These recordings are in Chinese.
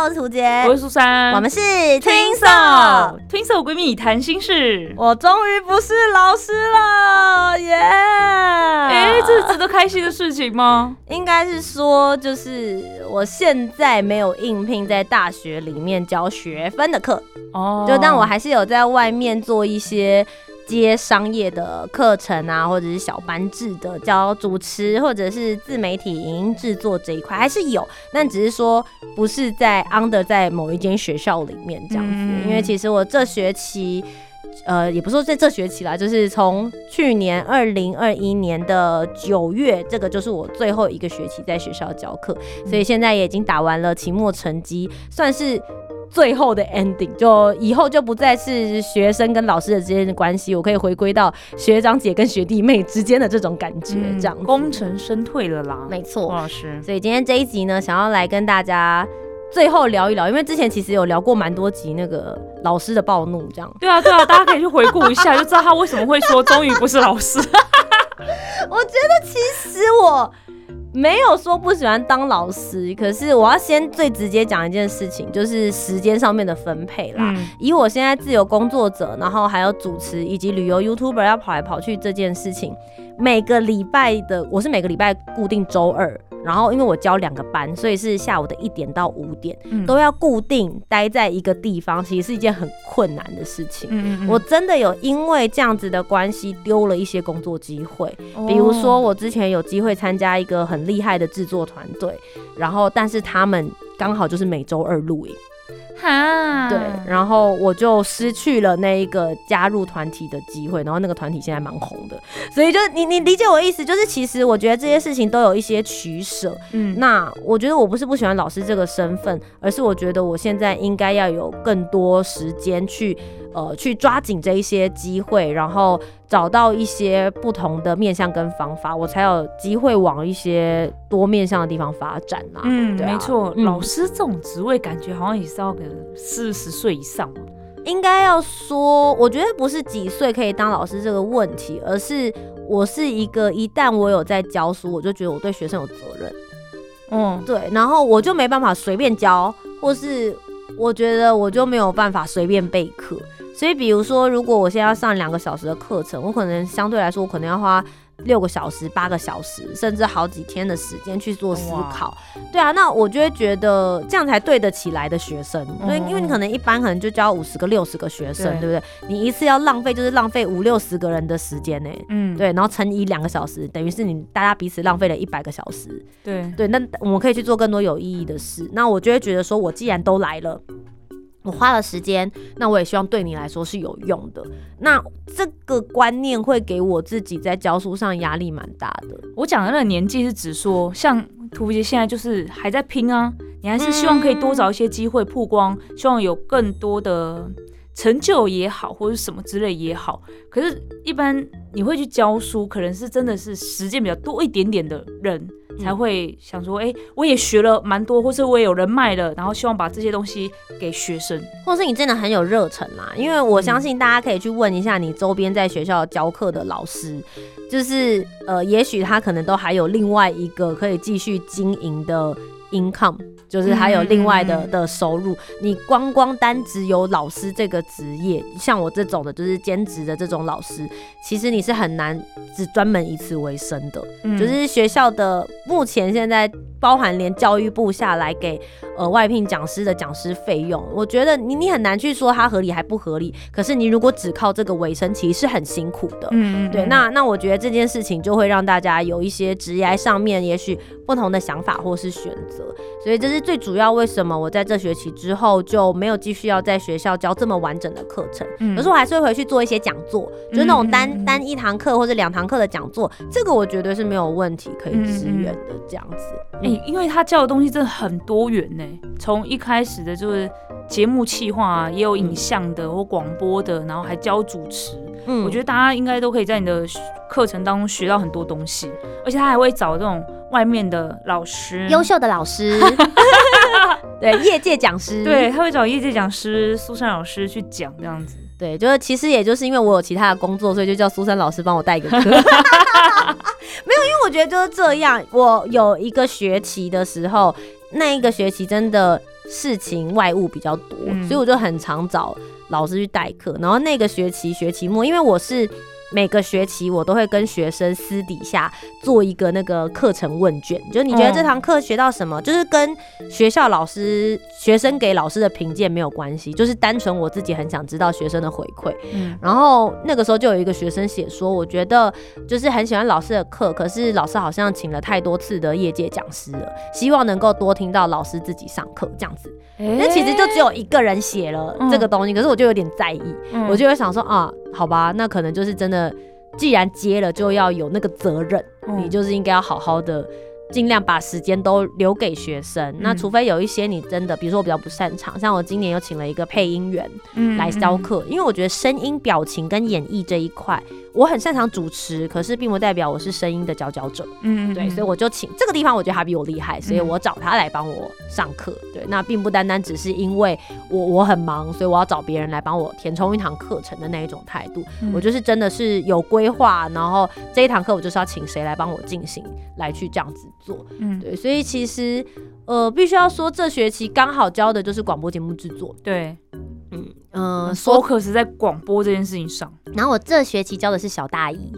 我是涂杰，我是苏珊，我们是 Twinsol Twinsol 闺蜜谈心事。我终于不是老师了，耶！哎，这是值得开心的事情吗？应该是说，就是我现在没有应聘在大学里面教学分的课，哦，就但我还是有在外面做一些。接商业的课程啊，或者是小班制的教主持，或者是自媒体影音制作这一块还是有，但只是说不是在 under 在某一间学校里面这样子。因为其实我这学期，呃，也不说在这学期啦，就是从去年二零二一年的九月，这个就是我最后一个学期在学校教课，所以现在也已经打完了期末成绩，算是。最后的 ending 就以后就不再是学生跟老师的之间的关系，我可以回归到学长姐跟学弟妹之间的这种感觉，这样功成身退了啦。没错，老师。所以今天这一集呢，想要来跟大家最后聊一聊，因为之前其实有聊过蛮多集那个老师的暴怒，这样。对啊，对啊，大家可以去回顾一下，就知道他为什么会说终于不是老师。我觉得其实我。没有说不喜欢当老师，可是我要先最直接讲一件事情，就是时间上面的分配啦。以我现在自由工作者，然后还有主持以及旅游 YouTuber 要跑来跑去这件事情，每个礼拜的我是每个礼拜固定周二。然后，因为我教两个班，所以是下午的一点到五点，都要固定待在一个地方，其实是一件很困难的事情。嗯嗯我真的有因为这样子的关系丢了一些工作机会，比如说我之前有机会参加一个很厉害的制作团队，然后但是他们刚好就是每周二录影。哈，对，然后我就失去了那一个加入团体的机会，然后那个团体现在蛮红的，所以就你你理解我意思，就是其实我觉得这些事情都有一些取舍，嗯，那我觉得我不是不喜欢老师这个身份，而是我觉得我现在应该要有更多时间去。呃，去抓紧这一些机会，然后找到一些不同的面向跟方法，我才有机会往一些多面向的地方发展呐。嗯，没错，老师这种职位感觉好像也是要个四十岁以上应该要说，我觉得不是几岁可以当老师这个问题，而是我是一个一旦我有在教书，我就觉得我对学生有责任。嗯，对，然后我就没办法随便教，或是我觉得我就没有办法随便备课。所以，比如说，如果我现在要上两个小时的课程，我可能相对来说，我可能要花六个小时、八个小时，甚至好几天的时间去做思考。对啊，那我就会觉得这样才对得起来的学生。对，因为你可能一般可能就教五十个、六十个学生，对不对？你一次要浪费就是浪费五六十个人的时间呢。嗯，对，然后乘以两个小时，等于是你大家彼此浪费了一百个小时。对对，那我们可以去做更多有意义的事。那我就会觉得说，我既然都来了。我花了时间，那我也希望对你来说是有用的。那这个观念会给我自己在教书上压力蛮大的。我讲的那个年纪是指说，像图杰现在就是还在拼啊，你还是希望可以多找一些机会曝光，希望有更多的成就也好，或者什么之类也好。可是，一般你会去教书，可能是真的是时间比较多一点点的人。才会想说，哎，我也学了蛮多，或是我也有人脉了，然后希望把这些东西给学生，或是你真的很有热忱啦。因为我相信大家可以去问一下你周边在学校教课的老师，就是呃，也许他可能都还有另外一个可以继续经营的 income。就是还有另外的的收入，你光光单只有老师这个职业，像我这种的，就是兼职的这种老师，其实你是很难只专门以此为生的。就是学校的目前现在包含连教育部下来给呃外聘讲师的讲师费用，我觉得你你很难去说它合理还不合理。可是你如果只靠这个为生，其实是很辛苦的。嗯对，那那我觉得这件事情就会让大家有一些职业上面也许不同的想法或是选择，所以这是。最主要为什么我在这学期之后就没有继续要在学校教这么完整的课程？嗯，可是我还是会回去做一些讲座，就是那种单单一堂课或者两堂课的讲座，这个我绝对是没有问题可以支援的。这样子，哎，因为他教的东西真的很多元呢，从一开始的就是节目企划，也有影像的或广播的，然后还教主持。嗯，我觉得大家应该都可以在你的课程当中学到很多东西，而且他还会找这种外面的老师，优秀的老师，对，业界讲师，对，他会找业界讲师苏珊老师去讲这样子。对，就是其实也就是因为我有其他的工作，所以就叫苏珊老师帮我带一个课。没有，因为我觉得就是这样。我有一个学期的时候，那一个学期真的事情外务比较多，所以我就很常找老师去代课。然后那个学期学期末，因为我是。每个学期我都会跟学生私底下做一个那个课程问卷，就你觉得这堂课学到什么，就是跟学校老师、学生给老师的评鉴没有关系，就是单纯我自己很想知道学生的回馈。嗯，然后那个时候就有一个学生写说，我觉得就是很喜欢老师的课，可是老师好像请了太多次的业界讲师了，希望能够多听到老师自己上课这样子。那其实就只有一个人写了这个东西，可是我就有点在意，我就会想说啊，好吧，那可能就是真的，既然接了就要有那个责任，你就是应该要好好的。尽量把时间都留给学生。那除非有一些你真的，比如说我比较不擅长，像我今年又请了一个配音员来教课，因为我觉得声音、表情跟演绎这一块，我很擅长主持，可是并不代表我是声音的佼佼者。嗯，对，所以我就请这个地方，我觉得他比我厉害，所以我找他来帮我上课。对，那并不单单只是因为我我很忙，所以我要找别人来帮我填充一堂课程的那一种态度。我就是真的是有规划，然后这一堂课我就是要请谁来帮我进行，来去这样子。做，嗯，对，所以其实，呃，必须要说，这学期刚好教的就是广播节目制作，对，嗯嗯，focus 在广播这件事情上。然后我这学期教的是小大一。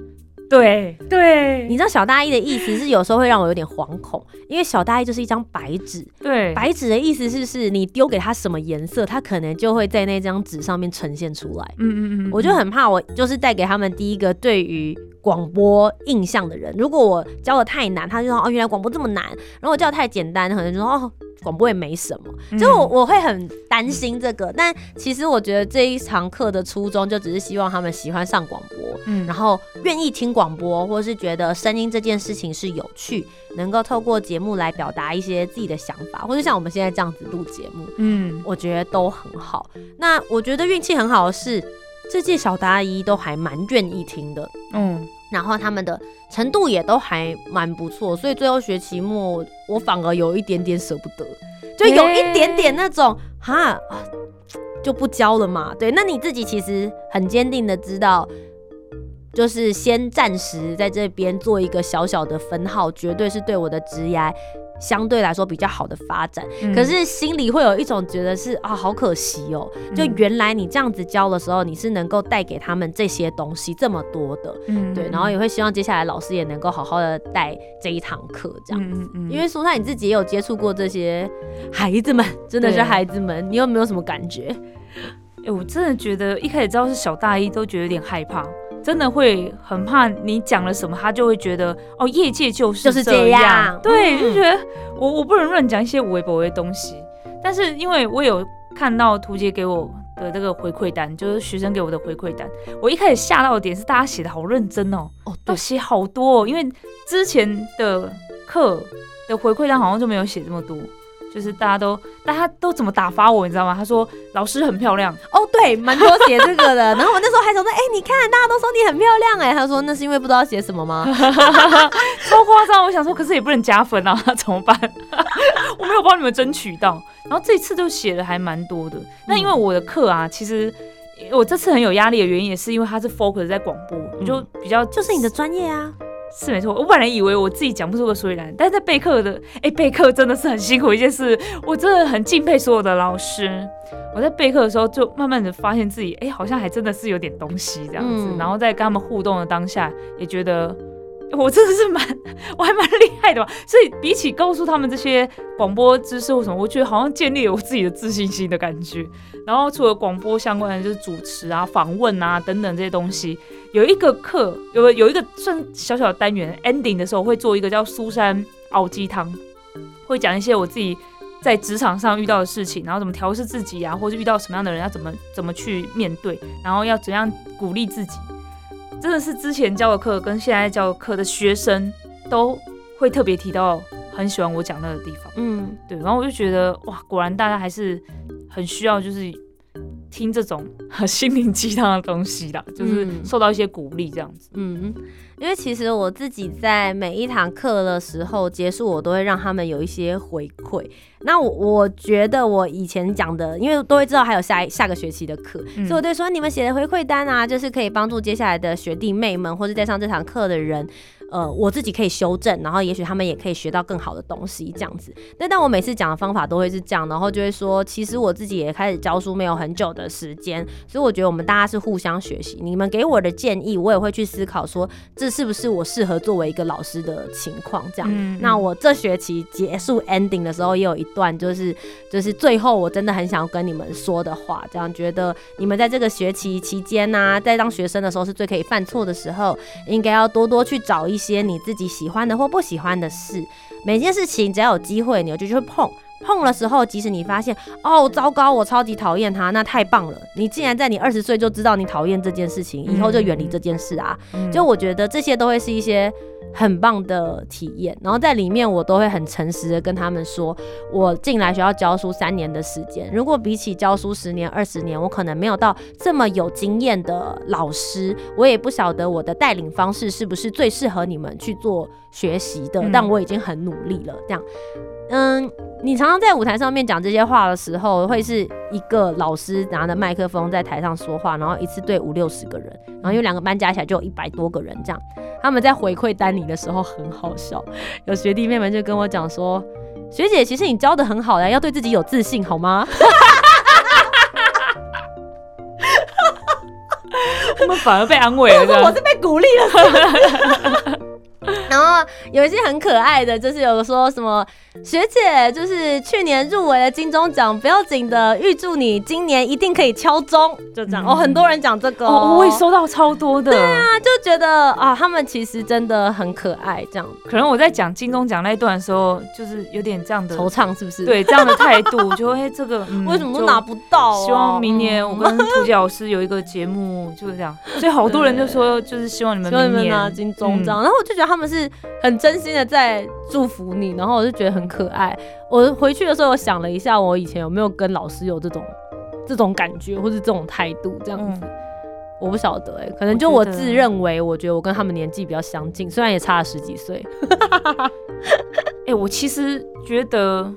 对对，你知道小大一的意思是有时候会让我有点惶恐，因为小大一就是一张白纸。对，白纸的意思是是你丢给他什么颜色，他可能就会在那张纸上面呈现出来。嗯嗯嗯，我就很怕我就是带给他们第一个对于广播印象的人。如果我教的太难，他就说哦原来广播这么难；然后我教的太简单，可能就说哦。广播也没什么，就我我会很担心这个，但其实我觉得这一堂课的初衷就只是希望他们喜欢上广播，嗯，然后愿意听广播，或是觉得声音这件事情是有趣，能够透过节目来表达一些自己的想法，或者像我们现在这样子录节目，嗯，我觉得都很好。那我觉得运气很好的是，这届小大一都还蛮愿意听的，嗯。然后他们的程度也都还蛮不错，所以最后学期末我反而有一点点舍不得，就有一点点那种哈就不教了嘛。对，那你自己其实很坚定的知道，就是先暂时在这边做一个小小的分号，绝对是对我的职业。相对来说比较好的发展，可是心里会有一种觉得是啊，好可惜哦。就原来你这样子教的时候，你是能够带给他们这些东西这么多的，嗯，对。然后也会希望接下来老师也能够好好的带这一堂课这样子。因为苏珊你自己也有接触过这些孩子们，真的是孩子们，你有没有什么感觉？哎，我真的觉得一开始知道是小大一，都觉得有点害怕。真的会很怕你讲了什么，他就会觉得哦，业界就是就是这样，对，就觉得我我不能乱讲一些微博的东西。但是因为我有看到图杰给我的这个回馈单，就是学生给我的回馈单，我一开始吓到的点是大家写的好认真哦，哦，都写好多，哦，因为之前的课的回馈单好像就没有写这么多。就是大家都，大家都怎么打发我，你知道吗？他说老师很漂亮哦，对，蛮多写这个的。然后我那时候还想说，哎，你看大家都说你很漂亮，哎，他说那是因为不知道写什么吗？超夸张！我想说，可是也不能加分啊，怎么办？我没有帮你们争取到。然后这次就写的还蛮多的。那因为我的课啊，其实我这次很有压力的原因，也是因为它是 focus 在广播，我就比较就是你的专业啊。是没错，我本来以为我自己讲不出个所以然，但是在备课的，哎，备课真的是很辛苦一件事，我真的很敬佩所有的老师。我在备课的时候，就慢慢的发现自己，哎，好像还真的是有点东西这样子。然后在跟他们互动的当下，也觉得我真的是蛮，我还蛮厉害的吧。所以比起告诉他们这些广播知识或什么，我觉得好像建立了我自己的自信心的感觉。然后除了广播相关的，就是主持啊、访问啊等等这些东西。有一个课，有有一个算小小的单元，ending 的时候会做一个叫苏珊熬鸡汤，会讲一些我自己在职场上遇到的事情，然后怎么调试自己啊，或者遇到什么样的人要怎么怎么去面对，然后要怎样鼓励自己。真的是之前教的课跟现在教的课的学生都会特别提到，很喜欢我讲那个地方。嗯，对，然后我就觉得哇，果然大家还是很需要就是听这种心灵鸡汤的东西啦，就是受到一些鼓励这样子。嗯。因为其实我自己在每一堂课的时候结束，我都会让他们有一些回馈。那我我觉得我以前讲的，因为都会知道还有下下个学期的课，所以我对说你们写的回馈单啊，就是可以帮助接下来的学弟妹们或者在上这堂课的人。呃，我自己可以修正，然后也许他们也可以学到更好的东西，这样子。但但我每次讲的方法都会是这样，然后就会说，其实我自己也开始教书没有很久的时间，所以我觉得我们大家是互相学习。你们给我的建议，我也会去思考，说这是不是我适合作为一个老师的情况，这样。那我这学期结束 ending 的时候，也有一段就是就是最后我真的很想跟你们说的话，这样觉得你们在这个学期期间呢，在当学生的时候是最可以犯错的时候，应该要多多去找一。些你自己喜欢的或不喜欢的事，每件事情只要有机会，你就去碰。碰的时候，即使你发现哦，糟糕，我超级讨厌他，那太棒了。你既然在你二十岁就知道你讨厌这件事情，以后就远离这件事啊。就我觉得这些都会是一些。很棒的体验，然后在里面我都会很诚实的跟他们说，我进来学校教书三年的时间，如果比起教书十年、二十年，我可能没有到这么有经验的老师，我也不晓得我的带领方式是不是最适合你们去做学习的，但我已经很努力了。这样，嗯，你常常在舞台上面讲这些话的时候，会是一个老师拿着麦克风在台上说话，然后一次对五六十个人，然后有两个班加起来就有一百多个人这样。他们在回馈丹尼的时候很好笑，有学弟妹们就跟我讲说：“学姐，其实你教的很好的，要对自己有自信，好吗？”他们反而被安慰了，我是被鼓励了。然后有一些很可爱的，就是有说什么。学姐就是去年入围了金钟奖，不要紧的，预祝你今年一定可以敲钟，就这样哦。很多人讲这个，哦我也收到超多的。对啊，就觉得啊，他们其实真的很可爱，这样。可能我在讲金钟奖那一段的时候，就是有点这样的惆怅，是不是？对，这样的态度，就会这个 为什么都拿不到？希望明年我跟涂杰老师有一个节目，就是这样。所以好多人就说，就是希望你们明年拿金钟奖。然后我就觉得他们是很真心的在祝福你，然后我就觉得很。可爱。我回去的时候，我想了一下，我以前有没有跟老师有这种这种感觉，或是这种态度，这样子，我不晓得哎，可能就我自认为，我觉得我跟他们年纪比较相近，虽然也差了十几岁。哎，我其实觉得，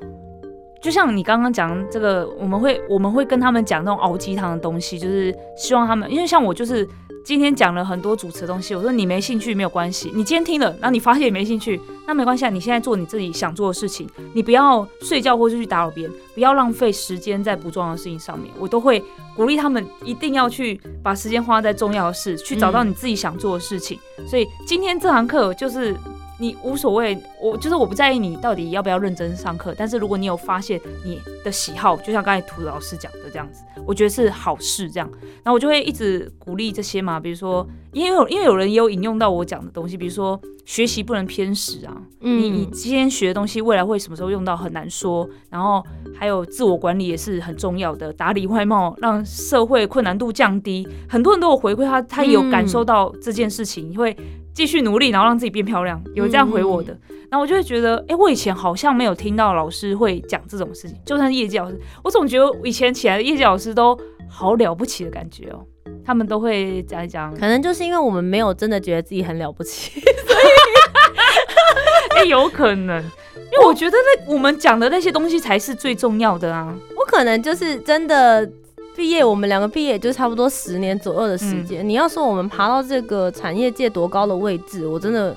就像你刚刚讲这个，我们会我们会跟他们讲那种熬鸡汤的东西，就是希望他们，因为像我就是。今天讲了很多主持的东西，我说你没兴趣没有关系，你今天听了，然后你发现也没兴趣，那没关系啊，你现在做你自己想做的事情，你不要睡觉或是去打扰别人，不要浪费时间在不重要的事情上面，我都会鼓励他们一定要去把时间花在重要的事，去找到你自己想做的事情。所以今天这堂课就是。你无所谓，我就是我不在意你到底要不要认真上课。但是如果你有发现你的喜好，就像刚才涂老师讲的这样子，我觉得是好事。这样，然后我就会一直鼓励这些嘛。比如说，因为因为有人也有引用到我讲的东西，比如说学习不能偏食啊。你你今天学的东西，未来会什么时候用到很难说。然后还有自我管理也是很重要的，打理外貌，让社会困难度降低。很多人都有回馈他，他有感受到这件事情，会。继续努力，然后让自己变漂亮，有这样回我的，然后我就会觉得，哎，我以前好像没有听到老师会讲这种事情，就算是业界老师，我总觉得以前起来的业界老师都好了不起的感觉哦，他们都会讲一讲，可能就是因为我们没有真的觉得自己很了不起，所以，哎，有可能，因为我觉得那我们讲的那些东西才是最重要的啊，我可能就是真的。毕业，我们两个毕业就差不多十年左右的时间。你要说我们爬到这个产业界多高的位置，我真的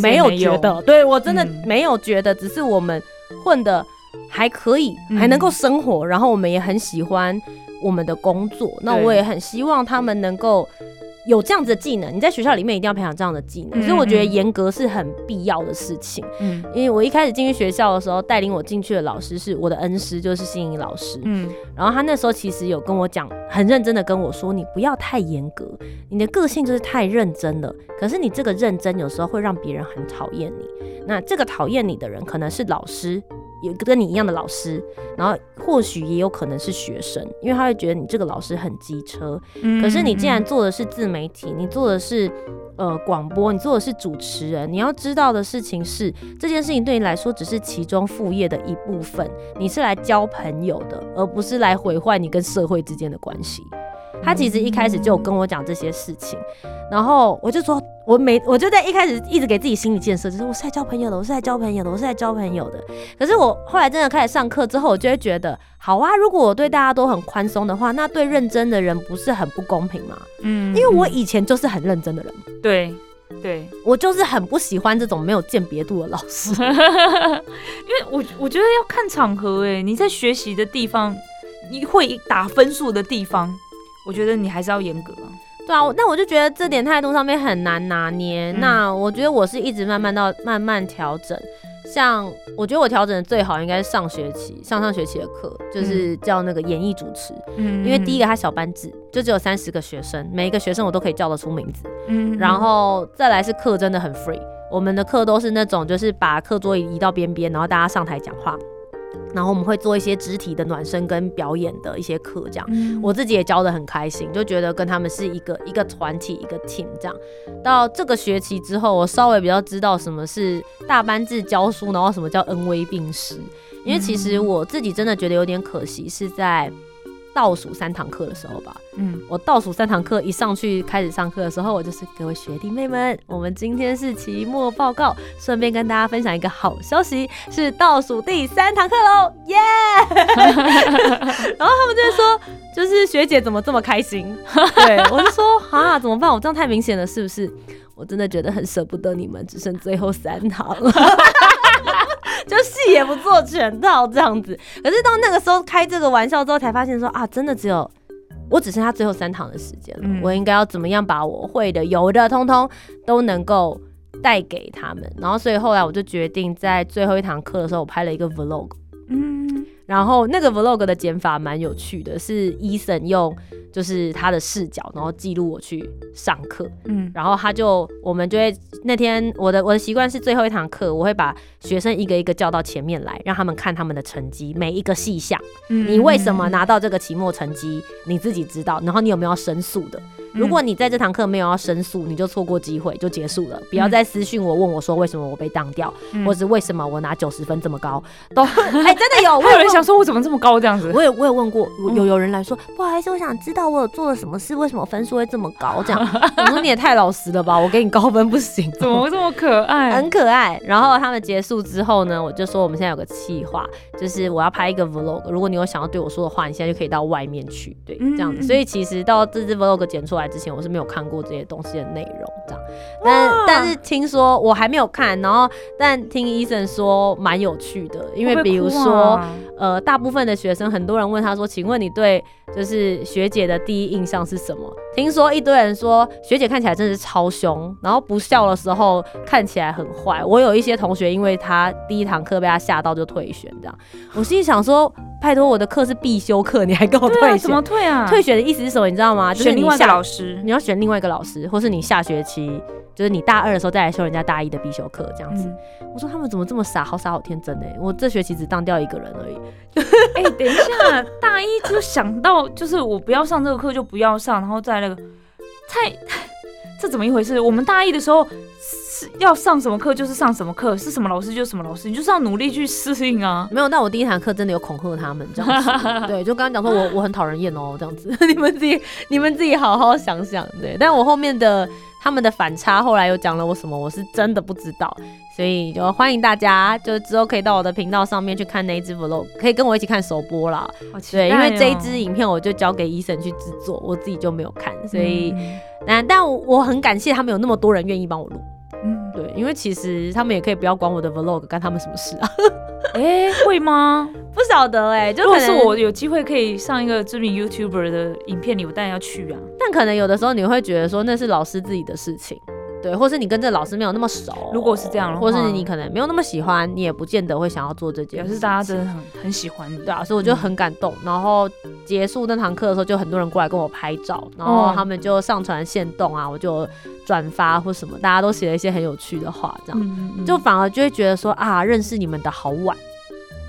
没有觉得。对我真的没有觉得，只是我们混的还可以，还能够生活，然后我们也很喜欢我们的工作。那我也很希望他们能够。有这样子的技能，你在学校里面一定要培养这样的技能，所以我觉得严格是很必要的事情。嗯，因为我一开始进去学校的时候，带领我进去的老师是我的恩师，就是心仪老师。嗯，然后他那时候其实有跟我讲，很认真的跟我说，你不要太严格，你的个性就是太认真了。可是你这个认真有时候会让别人很讨厌你，那这个讨厌你的人可能是老师。也跟你一样的老师，然后或许也有可能是学生，因为他会觉得你这个老师很机车。可是你既然做的是自媒体，你做的是呃广播，你做的是主持人，你要知道的事情是，这件事情对你来说只是其中副业的一部分，你是来交朋友的，而不是来毁坏你跟社会之间的关系。他其实一开始就有跟我讲这些事情，然后我就说，我每我就在一开始一直给自己心理建设，就是我是来交朋友的，我是来交朋友的，我是来交朋友的。可是我后来真的开始上课之后，我就会觉得，好啊，如果我对大家都很宽松的话，那对认真的人不是很不公平吗？嗯，因为我以前就是很认真的人，对，对我就是很不喜欢这种没有鉴别度的老师，因为我我觉得要看场合，哎，你在学习的地方，你会打分数的地方。我觉得你还是要严格，对啊，那我就觉得这点态度上面很难拿捏。那我觉得我是一直慢慢到慢慢调整，像我觉得我调整的最好应该是上学期上上学期的课，就是叫那个演艺主持，嗯，因为第一个他小班制，就只有三十个学生，每一个学生我都可以叫得出名字，嗯，然后再来是课真的很 free，我们的课都是那种就是把课桌移到边边，然后大家上台讲话。然后我们会做一些肢体的暖身跟表演的一些课，这样我自己也教的很开心，就觉得跟他们是一个一个团体一个 team 这样。到这个学期之后，我稍微比较知道什么是大班制教书，然后什么叫恩威并施。因为其实我自己真的觉得有点可惜，是在。倒数三堂课的时候吧，嗯，我倒数三堂课一上去开始上课的时候，我就是各位学弟妹们，我们今天是期末报告，顺便跟大家分享一个好消息，是倒数第三堂课喽，耶！然后他们就说，就是学姐怎么这么开心？对我就说啊，怎么办？我这样太明显了，是不是？我真的觉得很舍不得你们，只剩最后三堂了。就戏也不做全套这样子，可是到那个时候开这个玩笑之后，才发现说啊，真的只有我只剩下最后三堂的时间了，我应该要怎么样把我会的、有的，通通都能够带给他们。然后，所以后来我就决定在最后一堂课的时候，我拍了一个 vlog。嗯，然后那个 vlog 的剪法蛮有趣的，是 Eason 用。就是他的视角，然后记录我去上课，嗯，然后他就我们就会那天我的我的习惯是最后一堂课，我会把学生一个一个叫到前面来，让他们看他们的成绩，每一个细项，嗯你为什么拿到这个期末成绩，你自己知道，然后你有没有申诉的？如果你在这堂课没有要申诉，你就错过机会，就结束了。不要再私信我问我说为什么我被当掉，或者为什么我拿九十分这么高，都哎真的有，有人想说我怎么这么高这样子。我也我也问过，有有人来说不好意思，我想知道我有做了什么事，为什么分数会这么高？这样 我说你也太老实了吧，我给你高分不行？怎么这么可爱？很可爱。然后他们结束之后呢，我就说我们现在有个计划，就是我要拍一个 vlog。如果你有想要对我说的话，你现在就可以到外面去，对，这样子。所以其实到这支 vlog 剪出来。之前我是没有看过这些东西的内容，这样，但但是听说我还没有看，然后但听医生说蛮有趣的，因为比如说，呃，大部分的学生，很多人问他说，请问你对就是学姐的第一印象是什么？听说一堆人说学姐看起来真的是超凶，然后不笑的时候看起来很坏。我有一些同学，因为他第一堂课被他吓到就退选，这样，我心里想说。拜托，我的课是必修课，你还跟我退选？怎么退啊？退选的意思是什么？你知道吗？选另外一个老师，你要选另外一个老师，或是你下学期，就是你大二的时候再来修人家大一的必修课，这样子。我说他们怎么这么傻，好傻好天真哎！我这学期只当掉一个人而已。哎，等一下，大一就想到就是我不要上这个课就不要上，然后再那个，太 这怎么一回事？我们大一的时候。要上什么课就是上什么课，是什么老师就是什么老师，你就是要努力去适应啊。没有，那我第一堂课真的有恐吓他们这样子，对，就刚刚讲说我我很讨人厌哦这样子，你们自己你们自己好好想想，对。但我后面的他们的反差后来又讲了我什么，我是真的不知道，所以就欢迎大家就之后可以到我的频道上面去看那一支 vlog，可以跟我一起看首播啦。对，因为这一支影片我就交给医生去制作，我自己就没有看，所以但但我很感谢他们有那么多人愿意帮我录。嗯，对，因为其实他们也可以不要管我的 vlog，干他们什么事啊？哎，会吗？不晓得哎，就如果是我有机会可以上一个知名 YouTuber 的影片里，我当然要去啊。但可能有的时候你会觉得说那是老师自己的事情。对，或是你跟这个老师没有那么熟，如果是这样的话，或是你可能没有那么喜欢，你也不见得会想要做这件事。表示大家真的很很喜欢你，对啊，所以我就很感动。然后结束那堂课的时候，就很多人过来跟我拍照，然后他们就上传线动啊，我就转发或什么，大家都写了一些很有趣的话，这样就反而就会觉得说啊，认识你们的好晚。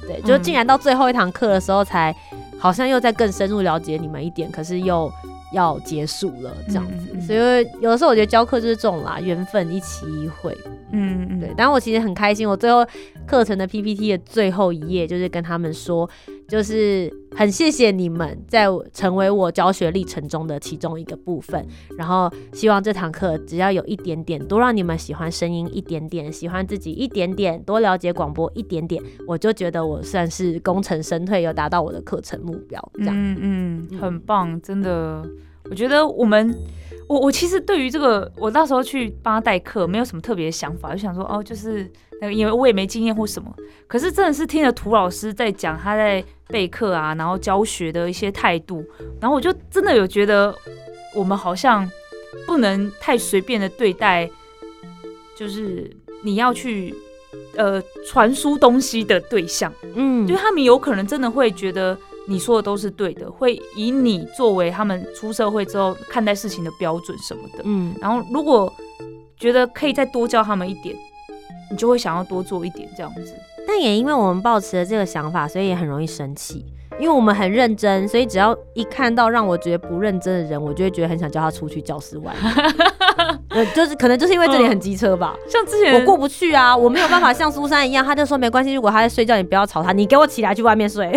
对，就竟然到最后一堂课的时候，才好像又在更深入了解你们一点，可是又要结束了这样子。所以有的时候我觉得教课就是这种啦，缘分一期一会。嗯嗯，对。但我其实很开心，我最后课程的 PPT 的最后一页就是跟他们说，就是很谢谢你们在成为我教学历程中的其中一个部分。然后希望这堂课只要有一点点，多让你们喜欢声音一点点，喜欢自己一点点，多了解广播一点点，我就觉得我算是功成身退，有达到我的课程目标。这样，嗯嗯，很棒，真的。我觉得我们，我我其实对于这个，我到时候去帮他代课，没有什么特别的想法，就想说哦，就是那个，因为我也没经验或什么。可是真的是听了涂老师在讲他在备课啊，然后教学的一些态度，然后我就真的有觉得，我们好像不能太随便的对待，就是你要去呃传输东西的对象，嗯，就他们有可能真的会觉得。你说的都是对的，会以你作为他们出社会之后看待事情的标准什么的。嗯，然后如果觉得可以再多教他们一点，你就会想要多做一点这样子。但也因为我们抱持了这个想法，所以也很容易生气。因为我们很认真，所以只要一看到让我觉得不认真的人，我就会觉得很想叫他出去教室玩。呃，就是可能就是因为这里很机车吧。像之前我过不去啊，我没有办法像苏珊一样，他就说没关系，如果他在睡觉，你不要吵他，你给我起来去外面睡。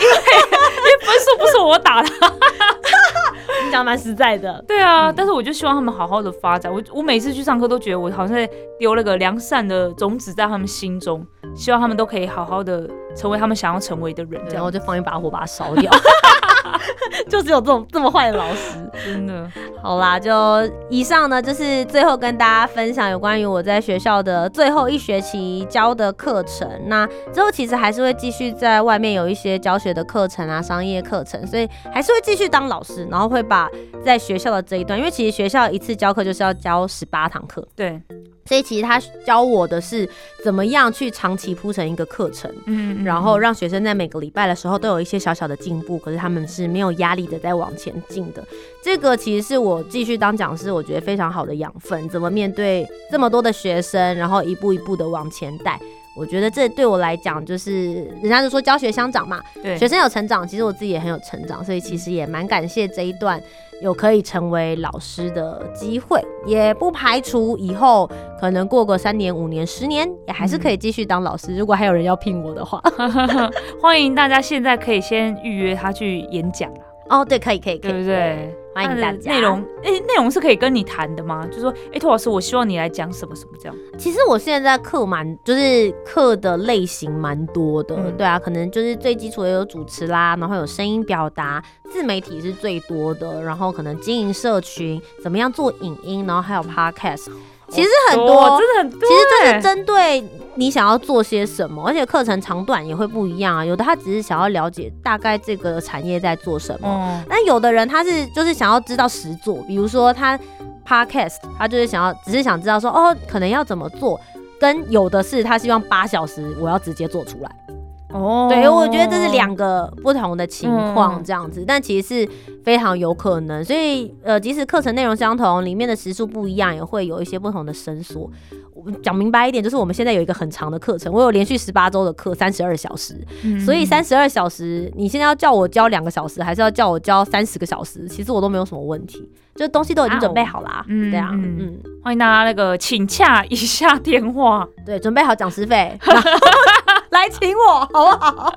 因为因为分数不是我打的。你讲蛮实在的。对啊，但是我就希望他们好好的发展。我我每次去上课都觉得我好像在丢了个良善的种子在他们心中，希望他们都可以好好的成为他们想要成为的人。然后就放一把火把它烧掉。就只有这种这么坏的老师，真的。好啦，就以上呢，就是最后跟大家分享有关于我在学校的最后一学期教的课程。那之后其实还是会继续在外面有一些教学的课程啊，商业课程，所以还是会继续当老师，然后会把在学校的这一段，因为其实学校一次教课就是要教十八堂课，对。所以其实他教我的是怎么样去长期铺成一个课程，嗯，然后让学生在每个礼拜的时候都有一些小小的进步，可是他们是没有压力的在往前进的。这个其实是我继续当讲师，我觉得非常好的养分。怎么面对这么多的学生，然后一步一步的往前带？我觉得这对我来讲，就是人家就说教学相长嘛，对，学生有成长，其实我自己也很有成长，所以其实也蛮感谢这一段有可以成为老师的机会，也不排除以后可能过个三年、五年、十年，也还是可以继续当老师。如果还有人要聘我的话，欢迎大家现在可以先预约他去演讲哦，对，可以，可以，对不对？欢迎大家。内容，哎，内容是可以跟你谈的吗？就说，哎，托老师，我希望你来讲什么什么这样。其实我现在课蛮，就是课的类型蛮多的。对啊，可能就是最基础的有主持啦，然后有声音表达，自媒体是最多的，然后可能经营社群，怎么样做影音，然后还有 podcast。其实很多，真的很多。其实就是针对你想要做些什么，而且课程长短也会不一样啊。有的他只是想要了解大概这个产业在做什么，那有的人他是就是想要知道实做，比如说他 podcast，他就是想要只是想知道说哦，可能要怎么做，跟有的是他希望八小时我要直接做出来。哦，对，我觉得这是两个不同的情况，这样子，但其实是非常有可能。所以，呃，即使课程内容相同，里面的时数不一样，也会有一些不同的伸缩。我讲明白一点，就是我们现在有一个很长的课程，我有连续十八周的课，三十二小时。所以三十二小时，你现在要叫我教两个小时，还是要叫我教三十个小时？其实我都没有什么问题，就东西都已经准备好啦。嗯，对啊，嗯，欢迎大家那个请洽一下电话，对，准备好讲师费。来请我好不好？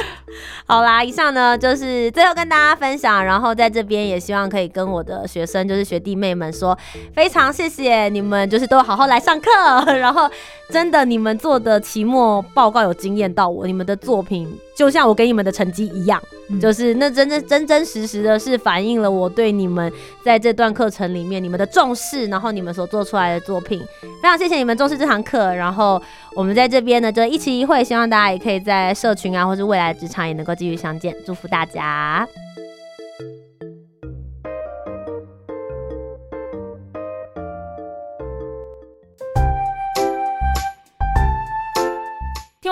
好啦，以上呢就是最后跟大家分享，然后在这边也希望可以跟我的学生，就是学弟妹们说，非常谢谢你们，就是都好好来上课，然后真的你们做的期末报告有惊艳到我，你们的作品就像我给你们的成绩一样，就是那真真真真实实的是反映了我对你们在这段课程里面你们的重视，然后你们所做出来的作品，非常谢谢你们重视这堂课，然后我们在这边呢就一期一会，希望大家也可以在社群啊，或者未来职场也能够。继续相见，祝福大家！